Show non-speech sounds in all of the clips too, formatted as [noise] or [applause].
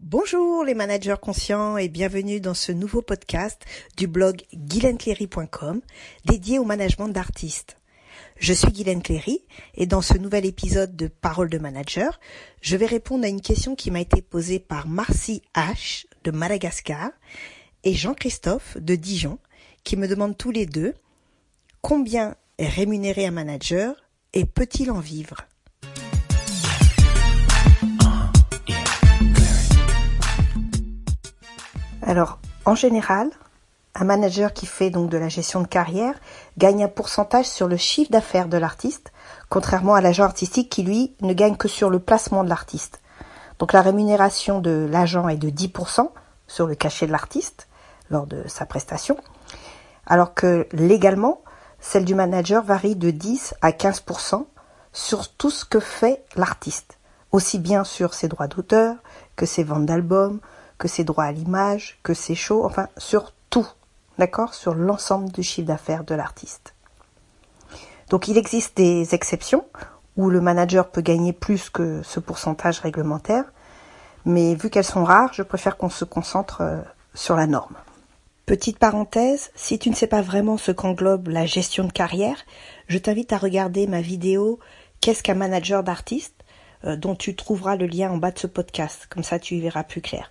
Bonjour les managers conscients et bienvenue dans ce nouveau podcast du blog guylaine-cléry.com dédié au management d'artistes. Je suis Guylaine Cléry et dans ce nouvel épisode de Parole de manager, je vais répondre à une question qui m'a été posée par Marcy H de Madagascar et Jean-Christophe de Dijon qui me demandent tous les deux combien est rémunéré un manager et peut-il en vivre? Alors, en général, un manager qui fait donc de la gestion de carrière gagne un pourcentage sur le chiffre d'affaires de l'artiste, contrairement à l'agent artistique qui, lui, ne gagne que sur le placement de l'artiste. Donc la rémunération de l'agent est de 10% sur le cachet de l'artiste lors de sa prestation, alors que légalement, celle du manager varie de 10 à 15% sur tout ce que fait l'artiste, aussi bien sur ses droits d'auteur que ses ventes d'albums, que ses droits à l'image, que ses shows, enfin sur tout, d'accord, sur l'ensemble du chiffre d'affaires de l'artiste. Donc il existe des exceptions où le manager peut gagner plus que ce pourcentage réglementaire, mais vu qu'elles sont rares, je préfère qu'on se concentre euh, sur la norme. Petite parenthèse, si tu ne sais pas vraiment ce qu'englobe la gestion de carrière, je t'invite à regarder ma vidéo Qu'est-ce qu'un manager d'artiste? euh, dont tu trouveras le lien en bas de ce podcast, comme ça tu y verras plus clair.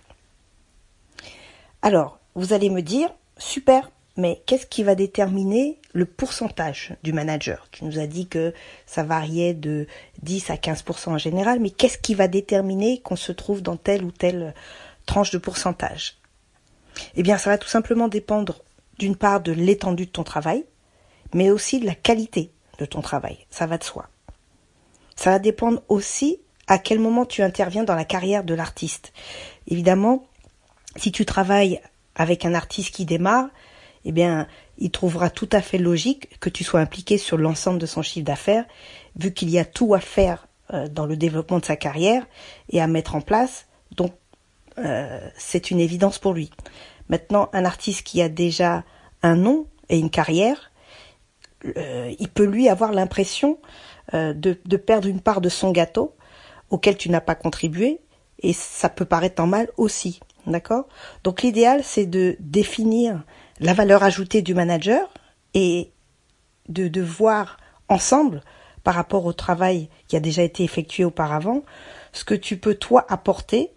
Alors, vous allez me dire, super, mais qu'est-ce qui va déterminer le pourcentage du manager? Tu nous as dit que ça variait de 10 à 15% en général, mais qu'est-ce qui va déterminer qu'on se trouve dans telle ou telle tranche de pourcentage? Eh bien, ça va tout simplement dépendre d'une part de l'étendue de ton travail, mais aussi de la qualité de ton travail. Ça va de soi. Ça va dépendre aussi à quel moment tu interviens dans la carrière de l'artiste. Évidemment, si tu travailles avec un artiste qui démarre, eh bien, il trouvera tout à fait logique que tu sois impliqué sur l'ensemble de son chiffre d'affaires, vu qu'il y a tout à faire euh, dans le développement de sa carrière et à mettre en place. Donc, euh, c'est une évidence pour lui. Maintenant, un artiste qui a déjà un nom et une carrière, euh, il peut lui avoir l'impression de, de perdre une part de son gâteau auquel tu n'as pas contribué, et ça peut paraître en mal aussi. D'accord? Donc l'idéal, c'est de définir la valeur ajoutée du manager et de, voir ensemble, par rapport au travail qui a déjà été effectué auparavant, ce que tu peux toi apporter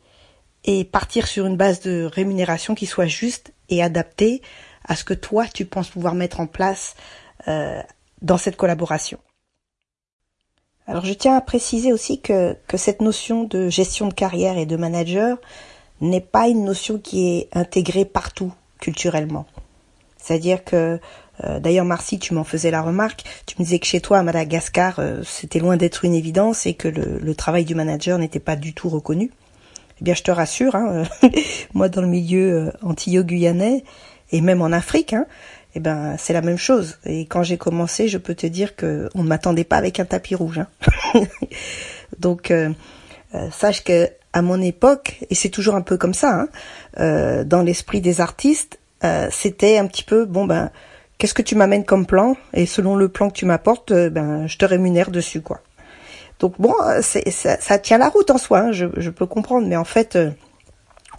et partir sur une base de rémunération qui soit juste et adaptée à ce que toi tu penses pouvoir mettre en place euh, dans cette collaboration. Alors je tiens à préciser aussi que cette notion de gestion de carrière et de manager n'est pas une notion qui est intégrée partout culturellement. C'est-à-dire que, euh, d'ailleurs Marcy, tu m'en faisais la remarque, tu me disais que chez toi à Madagascar, euh, c'était loin d'être une évidence et que le, travail du manager n'était pas du tout reconnu. Eh bien, je te rassure, hein, [laughs] moi dans le milieu euh, antillo-guyanais et même en Afrique, hein, eh ben c'est la même chose. Et quand j'ai commencé, je peux te dire que on ne m'attendait pas avec un tapis rouge. Hein. [laughs] Donc sache que à mon époque, et c'est toujours un peu comme ça, hein, euh, dans l'esprit des artistes, euh, c'était un petit peu bon ben qu'est-ce que tu m'amènes comme plan? Et selon le plan que tu m'apportes, euh, ben je te rémunère dessus quoi. Donc bon, c'est, ça, ça, tient la route en soi, hein, je, je, peux comprendre, mais en fait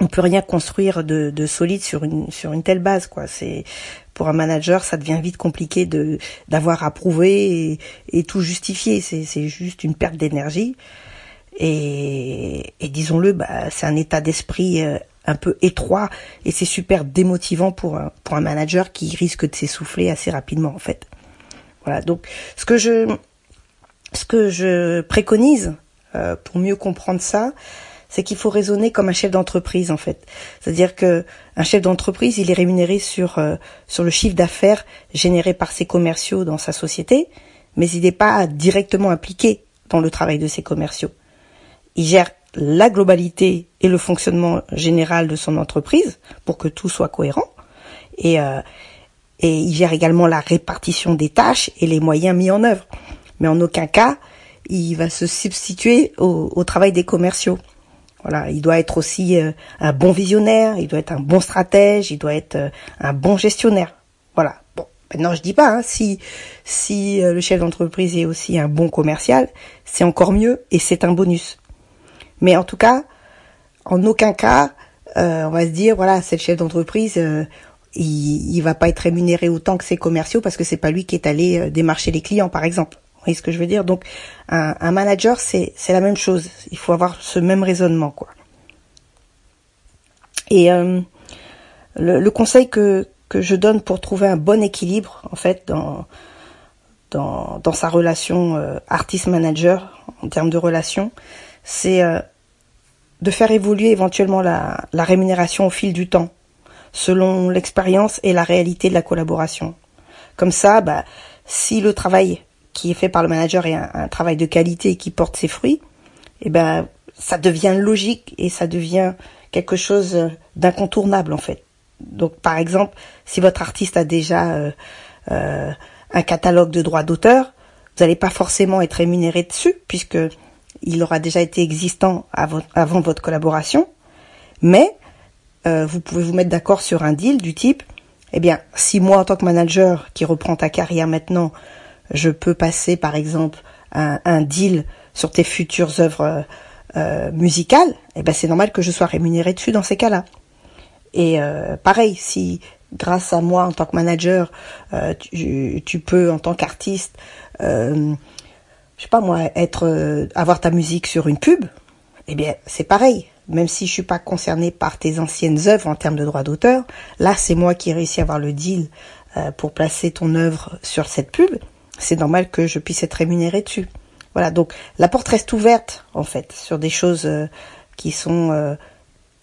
on peut rien construire de, de, solide sur une sur une telle base quoi. C'est pour un manager, ça devient vite compliqué de d'avoir à prouver et, et tout justifier. C'est c'est juste une perte d'énergie. Et, et disons-le, bah, c'est un état d'esprit euh, un peu étroit et c'est super démotivant pour un, pour un manager qui risque de s'essouffler assez rapidement en fait. Voilà, donc ce que je ce que je préconise euh, pour mieux comprendre ça, c'est qu'il faut raisonner comme un chef d'entreprise en fait. C'est-à-dire que un chef d'entreprise, il est rémunéré sur euh, sur le chiffre d'affaires généré par ses commerciaux dans sa société, mais il n'est pas directement impliqué dans le travail de ses commerciaux il gère la globalité et le fonctionnement général de son entreprise pour que tout soit cohérent. Et, euh, et il gère également la répartition des tâches et les moyens mis en œuvre. Mais en aucun cas, il va se substituer au, travail des commerciaux. Voilà, il doit être aussi euh, un bon visionnaire, il doit être un bon stratège, il doit être euh, un bon gestionnaire. Voilà. Bon, maintenant je dis pas hein, si si le chef d'entreprise est aussi un bon commercial, c'est encore mieux et c'est un bonus. Mais en tout cas, en aucun cas, on va se dire voilà, c'est chef d'entreprise, il, il va pas être rémunéré autant que ses commerciaux parce que c'est pas lui qui est allé démarcher les clients, par exemple. Vous voyez ce que je veux dire? Donc, un, manager, c'est la même chose. Il faut avoir ce même raisonnement, quoi. Et le, le, conseil que que je donne pour trouver un bon équilibre, en fait, dans dans, dans sa relation euh, artiste-manager, en termes de relation, c'est euh, de faire évoluer éventuellement la, la rémunération au fil du temps, selon l'expérience et la réalité de la collaboration. Comme ça, bah, si le travail qui est fait par le manager est un, travail de qualité qui porte ses fruits, eh ben, ça devient logique et ça devient quelque chose d'incontournable en fait. Donc, par exemple, si votre artiste a déjà euh, euh un catalogue de droits d'auteur, vous n'allez pas forcément être rémunéré dessus puisque il aura déjà été existant avant, votre collaboration. Mais euh, vous pouvez vous mettre d'accord sur un deal du type, eh bien, si moi en tant que manager qui reprend ta carrière maintenant, je peux passer par exemple un, deal sur tes futures œuvres euh, musicales, eh ben c'est normal que je sois rémunéré dessus dans ces cas-là. Et euh, pareil, si grâce à moi en tant que manager, euh, tu, tu, peux en tant qu'artiste, euh, je sais pas moi, être euh, avoir ta musique sur une pub, eh bien c'est pareil. Même si je suis pas concerné par tes anciennes œuvres en termes de droits d'auteur, là c'est moi qui ai réussi à avoir le deal euh, pour placer ton œuvre sur cette pub. C'est normal que je puisse être rémunéré dessus. Voilà, donc la porte reste ouverte en fait sur des choses qui sont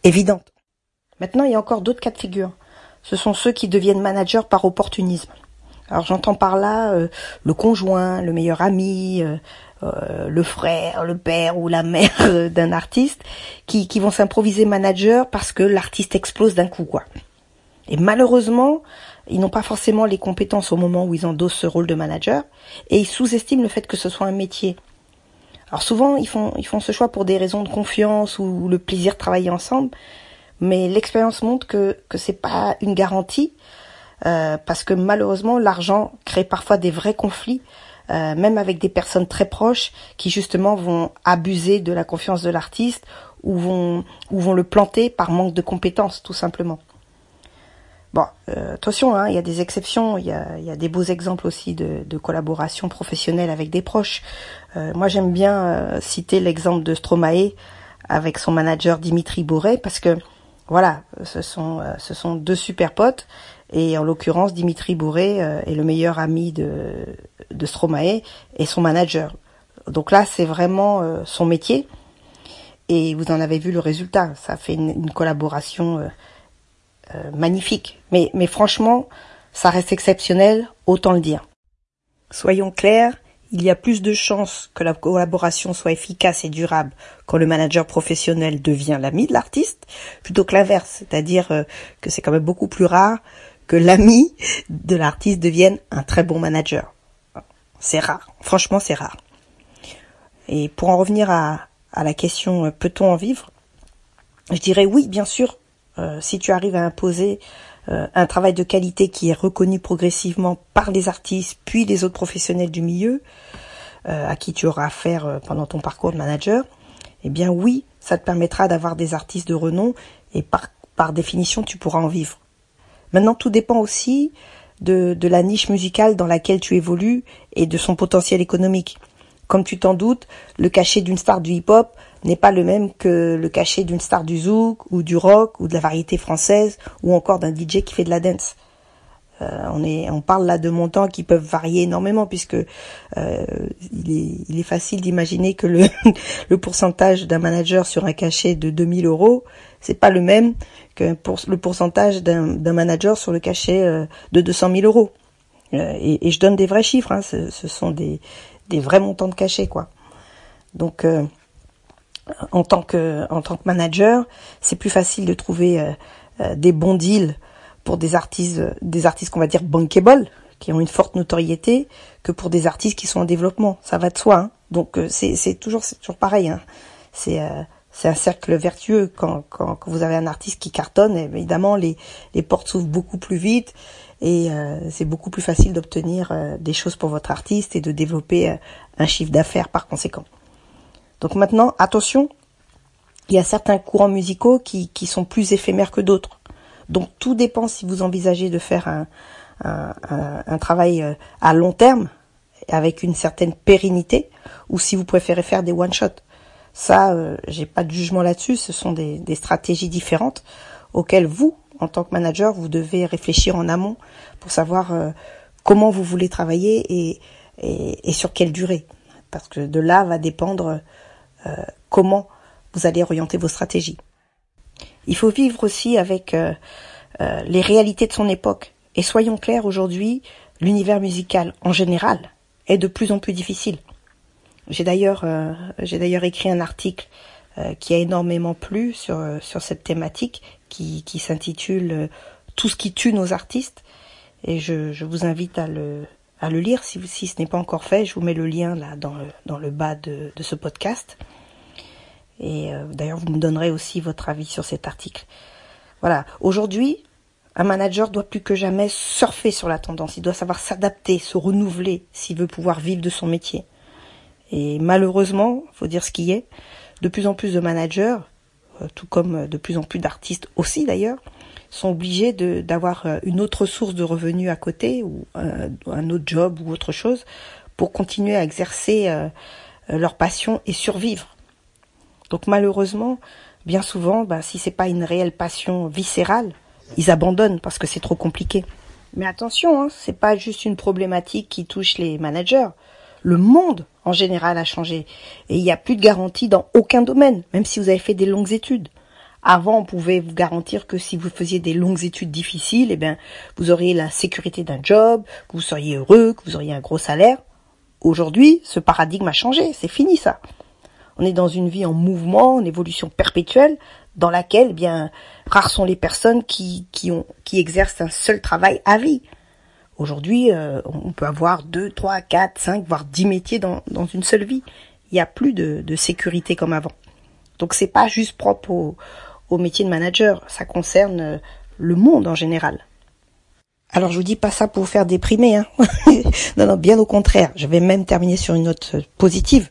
évidentes. Maintenant, il y a encore d'autres cas de figure ce sont ceux qui deviennent managers par opportunisme. Alors j'entends par là euh, le conjoint, le meilleur ami, euh, euh, le frère, le père ou la mère d'un artiste qui, qui vont s'improviser manager parce que l'artiste explose d'un coup quoi. Et malheureusement, ils n'ont pas forcément les compétences au moment où ils endossent ce rôle de manager et ils sous-estiment le fait que ce soit un métier. Alors souvent, ils font, ils font ce choix pour des raisons de confiance ou le plaisir de travailler ensemble, mais l'expérience montre que que c'est pas une garantie euh, parce que malheureusement l'argent crée parfois des vrais conflits euh, même avec des personnes très proches qui justement vont abuser de la confiance de l'artiste ou vont ou vont le planter par manque de compétences tout simplement. Bon, euh, attention, hein, il y a des exceptions, il y a, y des beaux exemples aussi de, collaboration professionnelle avec des proches. Euh, moi, j'aime bien citer l'exemple de Stromae avec son manager Dimitri Bourret parce que voilà, ce sont, euh, ce sont deux super potes. Et en l'occurrence, Dimitri Bourré euh, est le meilleur ami de, de Stromae et son manager. Donc là, c'est vraiment euh, son métier. Et vous en avez vu le résultat. Ça fait une, collaboration magnifique. Mais, mais franchement, ça reste exceptionnel, autant le dire. Soyons clairs, il y a plus de chances que la collaboration soit efficace et durable quand le manager professionnel devient l'ami de l'artiste, plutôt que l'inverse, c'est-à-dire euh, que c'est quand même beaucoup plus rare que l'ami de l'artiste devienne un très bon manager. C'est rare, franchement c'est rare. Et pour en revenir à, la question euh, peut-on en vivre, je dirais oui, bien sûr, euh, si tu arrives à imposer un travail de qualité qui est reconnu progressivement par les artistes puis les autres professionnels du milieu, à qui tu auras affaire pendant ton parcours de manager, eh bien oui, ça te permettra d'avoir des artistes de renom et par, par définition, tu pourras en vivre. Maintenant, tout dépend aussi de, de la niche musicale dans laquelle tu évolues et de son potentiel économique. Comme tu t'en doutes, le cachet d'une star du hip-hop n'est pas le même que le cachet d'une star du zouk ou du rock ou de la variété française ou encore d'un DJ qui fait de la dance. Euh, on est, on parle là de montants qui peuvent varier énormément puisque euh, il, est, il est facile d'imaginer que le, [laughs] le pourcentage d'un manager sur un cachet de 2000 euros, c'est pas le même que le pourcentage d'un manager sur le cachet euh, de 200 000 euros. Et, je donne des vrais chiffres, hein, ce, sont des, des vrais montants de cachet quoi. Donc en tant que en tant que manager, c'est plus facile de trouver des bons deals pour des artistes, des artistes qu'on va dire bankable, qui ont une forte notoriété, que pour des artistes qui sont en développement. Ça va de soi. Hein. Donc euh, c'est, toujours, toujours pareil. Hein. C'est, euh, c'est un cercle vertueux quand, vous avez un artiste qui cartonne. Évidemment, les, portes s'ouvrent beaucoup plus vite et euh, c'est beaucoup plus facile d'obtenir des choses pour votre artiste et de développer un chiffre d'affaires par conséquent. Donc maintenant, attention, Il y a certains courants musicaux qui, sont plus éphémères que d'autres. Donc tout dépend si vous envisagez de faire un, travail euh, à long terme avec une certaine pérennité ou si vous préférez faire des one shot. Ça, euh, j'ai pas de jugement là-dessus. Ce sont des, stratégies différentes auxquelles vous, en tant que manager, vous devez réfléchir en amont pour savoir euh, comment vous voulez travailler et, sur quelle durée. Parce que de là va dépendre euh, comment vous allez orienter vos stratégies. Il faut vivre aussi avec euh, les réalités de son époque. Et soyons clairs, aujourd'hui, l'univers musical en général est de plus en plus difficile. J'ai d'ailleurs euh, j'ai d'ailleurs écrit un article qui a énormément plu sur sur cette thématique qui qui s'intitule Tout ce qui tue nos artistes et je, je vous invite à le à le lire si si ce n'est pas encore fait, je vous mets le lien là dans le dans le bas de de ce podcast. Et euh, d'ailleurs, vous me donnerez aussi votre avis sur cet article. Voilà. Aujourd'hui, un manager doit plus que jamais surfer sur la tendance. Il doit savoir s'adapter, se renouveler s'il veut pouvoir vivre de son métier. Et malheureusement, faut dire ce qui est, de plus en plus de managers, euh, tout comme de plus en plus d'artistes aussi d'ailleurs, sont obligés d'avoir euh, une autre source de revenus à côté ou un, autre job ou autre chose pour continuer à exercer leur passion et survivre. Donc malheureusement, bien souvent, bah, si c'est pas une réelle passion viscérale, ils abandonnent parce que c'est trop compliqué. Mais attention, hein, c'est pas juste une problématique qui touche les managers. Le monde en général a changé et il n'y a plus de garantie dans aucun domaine, même si vous avez fait des longues études. Avant, on pouvait vous garantir que si vous faisiez des longues études difficiles, eh bien, vous auriez la sécurité d'un job, que vous seriez heureux, que vous auriez un gros salaire. Aujourd'hui, ce paradigme a changé, c'est fini ça. On est dans une vie en mouvement, en évolution perpétuelle, dans laquelle, eh bien, rares sont les personnes qui, qui, qui exercent un seul travail à vie. Aujourd'hui, euh, on peut avoir deux, trois, quatre, cinq, voire dix métiers dans, une seule vie. Il n'y a plus de, sécurité comme avant. Donc c'est pas juste propre au, métier de manager, ça concerne euh, le monde en général. Alors je vous dis pas ça pour vous faire déprimer, hein. [laughs] non, non, bien au contraire. Je vais même terminer sur une note positive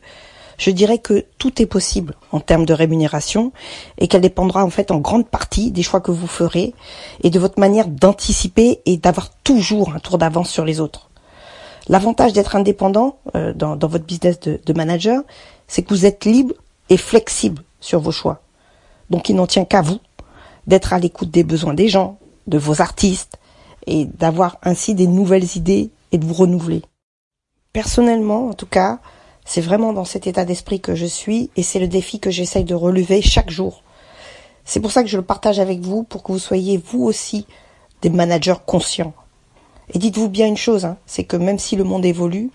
je dirais que tout est possible en termes de rémunération et qu'elle dépendra en fait en grande partie des choix que vous ferez et de votre manière d'anticiper et d'avoir toujours un tour d'avance sur les autres. L'avantage d'être indépendant euh, dans, votre business de, de manager, c'est que vous êtes libre et flexible sur vos choix. Donc il n'en tient qu'à vous d'être à l'écoute des besoins des gens, de vos artistes, et d'avoir ainsi des nouvelles idées et de vous renouveler. Personnellement, en tout cas, c'est vraiment dans cet état d'esprit que je suis et c'est le défi que j'essaye de relever chaque jour. C'est pour ça que je le partage avec vous, pour que vous soyez vous aussi des managers conscients. Et dites-vous bien une chose, hein, c'est que même si le monde évolue,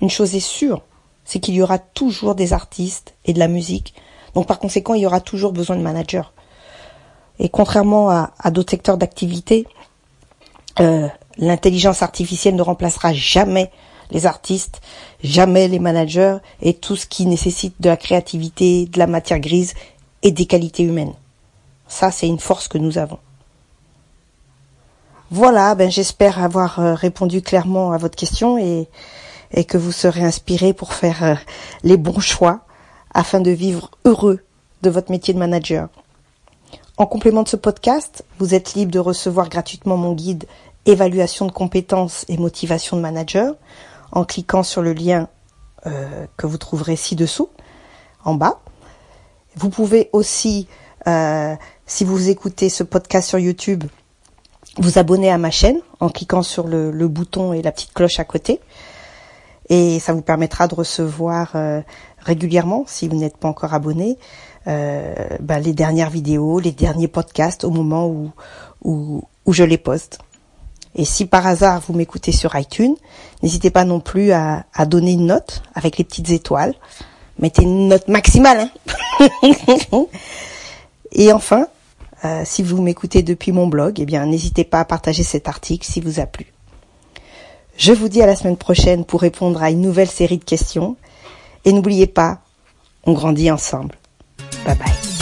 une chose est sûre, c'est qu'il y aura toujours des artistes et de la musique. Donc par conséquent, il y aura toujours besoin de managers. Et contrairement à, d'autres secteurs d'activité, euh, l'intelligence artificielle ne remplacera jamais les artistes, jamais les managers et tout ce qui nécessite de la créativité, de la matière grise et des qualités humaines. Ça, c'est une force que nous avons. Voilà, ben j'espère avoir euh, répondu clairement à votre question et, et que vous serez inspiré pour faire euh, les bons choix afin de vivre heureux de votre métier de manager. En complément de ce podcast, vous êtes libre de recevoir gratuitement mon guide Évaluation de compétences et motivation de manager en cliquant sur le lien euh, que vous trouverez ci-dessous, en bas. Vous pouvez aussi, euh, si vous écoutez ce podcast sur YouTube, vous abonner à ma chaîne en cliquant sur le, bouton et la petite cloche à côté. Et ça vous permettra de recevoir euh, régulièrement, si vous n'êtes pas encore abonné, ben, les dernières vidéos, les derniers podcasts au moment où je les poste. Et si par hasard vous m'écoutez sur iTunes, n'hésitez pas non plus à, donner une note avec les petites étoiles. Mettez une note maximale. Hein [laughs] Et enfin, euh, si vous m'écoutez depuis mon blog, eh bien n'hésitez pas à partager cet article si vous a plu. Je vous dis à la semaine prochaine pour répondre à une nouvelle série de questions. Et n'oubliez pas, on grandit ensemble. Bye bye.